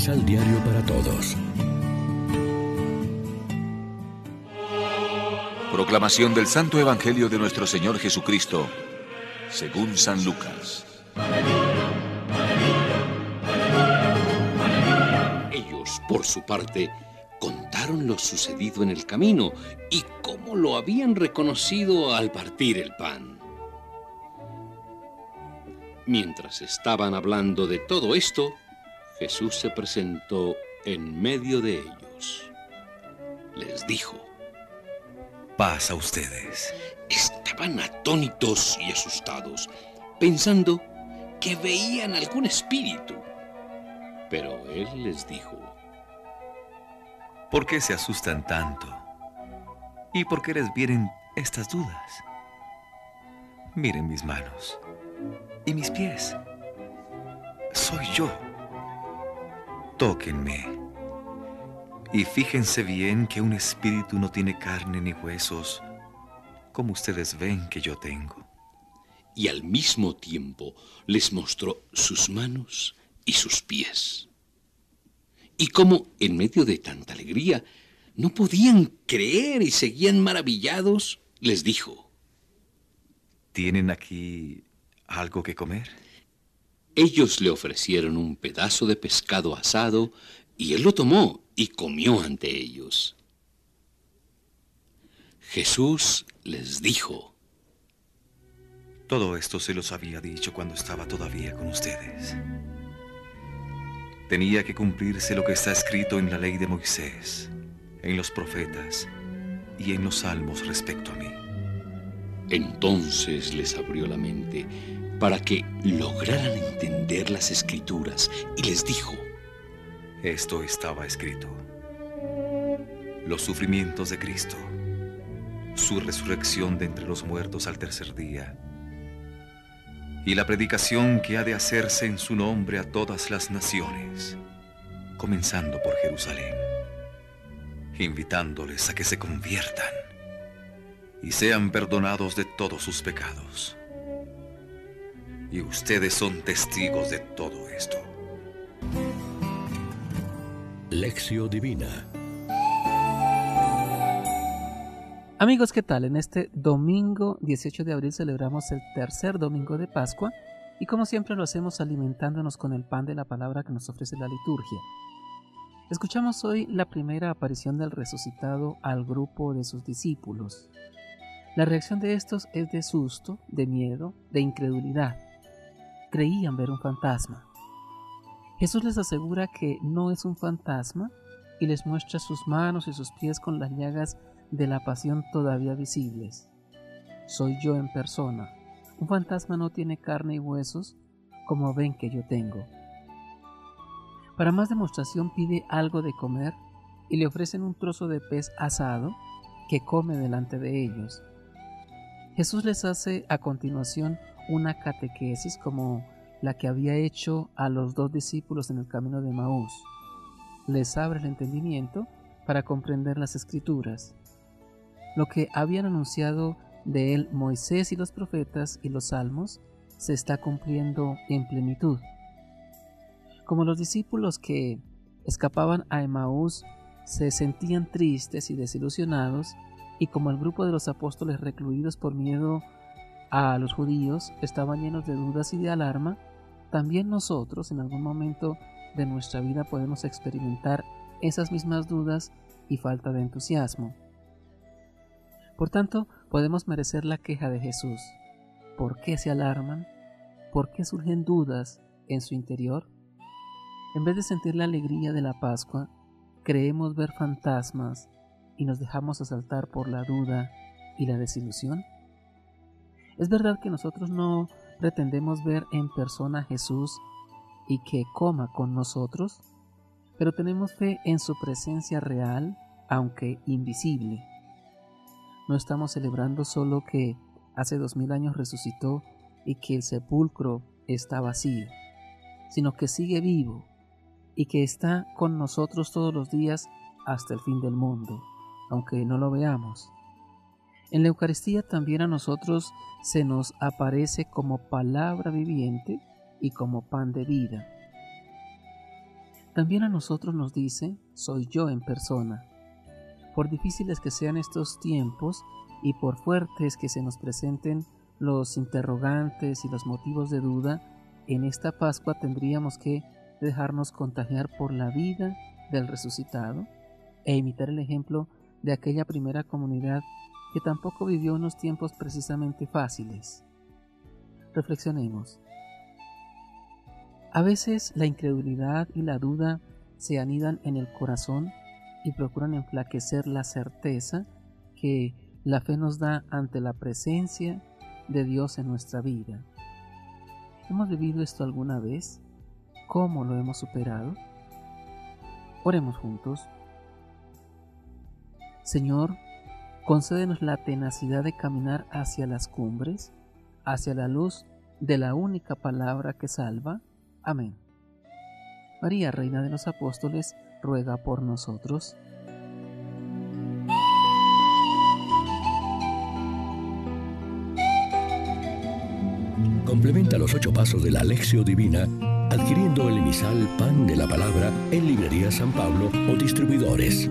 Misal Diario para Todos. Proclamación del Santo Evangelio de nuestro Señor Jesucristo, según San Lucas. Ellos, por su parte, contaron lo sucedido en el camino y cómo lo habían reconocido al partir el pan. Mientras estaban hablando de todo esto, Jesús se presentó en medio de ellos. Les dijo, Paz a ustedes. Estaban atónitos y asustados, pensando que veían algún espíritu. Pero él les dijo, ¿Por qué se asustan tanto? ¿Y por qué les vienen estas dudas? Miren mis manos y mis pies. Soy yo. Tóquenme. Y fíjense bien que un espíritu no tiene carne ni huesos, como ustedes ven que yo tengo. Y al mismo tiempo les mostró sus manos y sus pies. Y como en medio de tanta alegría no podían creer y seguían maravillados, les dijo, ¿Tienen aquí algo que comer? Ellos le ofrecieron un pedazo de pescado asado y él lo tomó y comió ante ellos. Jesús les dijo, Todo esto se los había dicho cuando estaba todavía con ustedes. Tenía que cumplirse lo que está escrito en la ley de Moisés, en los profetas y en los salmos respecto a mí. Entonces les abrió la mente para que lograran entender las escrituras y les dijo, Esto estaba escrito. Los sufrimientos de Cristo, su resurrección de entre los muertos al tercer día, y la predicación que ha de hacerse en su nombre a todas las naciones, comenzando por Jerusalén, invitándoles a que se conviertan y sean perdonados de todos sus pecados y ustedes son testigos de todo esto. Lección Divina Amigos, ¿qué tal? En este domingo 18 de abril celebramos el tercer domingo de Pascua y como siempre lo hacemos alimentándonos con el pan de la palabra que nos ofrece la liturgia. Escuchamos hoy la primera aparición del resucitado al grupo de sus discípulos. La reacción de estos es de susto, de miedo, de incredulidad creían ver un fantasma. Jesús les asegura que no es un fantasma y les muestra sus manos y sus pies con las llagas de la pasión todavía visibles. Soy yo en persona. Un fantasma no tiene carne y huesos como ven que yo tengo. Para más demostración pide algo de comer y le ofrecen un trozo de pez asado que come delante de ellos. Jesús les hace a continuación una catequesis como la que había hecho a los dos discípulos en el camino de Maús. Les abre el entendimiento para comprender las escrituras. Lo que habían anunciado de él Moisés y los profetas y los salmos se está cumpliendo en plenitud. Como los discípulos que escapaban a Emaús se sentían tristes y desilusionados, y como el grupo de los apóstoles recluidos por miedo a los judíos estaban llenos de dudas y de alarma, también nosotros en algún momento de nuestra vida podemos experimentar esas mismas dudas y falta de entusiasmo. Por tanto, podemos merecer la queja de Jesús. ¿Por qué se alarman? ¿Por qué surgen dudas en su interior? En vez de sentir la alegría de la Pascua, creemos ver fantasmas y nos dejamos asaltar por la duda y la desilusión. Es verdad que nosotros no pretendemos ver en persona a Jesús y que coma con nosotros, pero tenemos fe en su presencia real, aunque invisible. No estamos celebrando solo que hace dos mil años resucitó y que el sepulcro está vacío, sino que sigue vivo y que está con nosotros todos los días hasta el fin del mundo, aunque no lo veamos. En la Eucaristía también a nosotros se nos aparece como palabra viviente y como pan de vida. también a nosotros nos dice, soy yo en persona. Por difíciles que sean estos tiempos y por fuertes que se nos presenten los interrogantes y los motivos de duda, en esta Pascua tendríamos que dejarnos contagiar por la vida del resucitado e imitar el ejemplo de aquella primera comunidad que tampoco vivió unos tiempos precisamente fáciles. Reflexionemos. A veces la incredulidad y la duda se anidan en el corazón y procuran enflaquecer la certeza que la fe nos da ante la presencia de Dios en nuestra vida. ¿Hemos vivido esto alguna vez? ¿Cómo lo hemos superado? Oremos juntos. Señor, concédenos la tenacidad de caminar hacia las cumbres, hacia la luz de la única palabra que salva. Amén. María, Reina de los Apóstoles, ruega por nosotros. Complementa los ocho pasos de la Alexio Divina adquiriendo el emisal Pan de la Palabra en Librería San Pablo o distribuidores.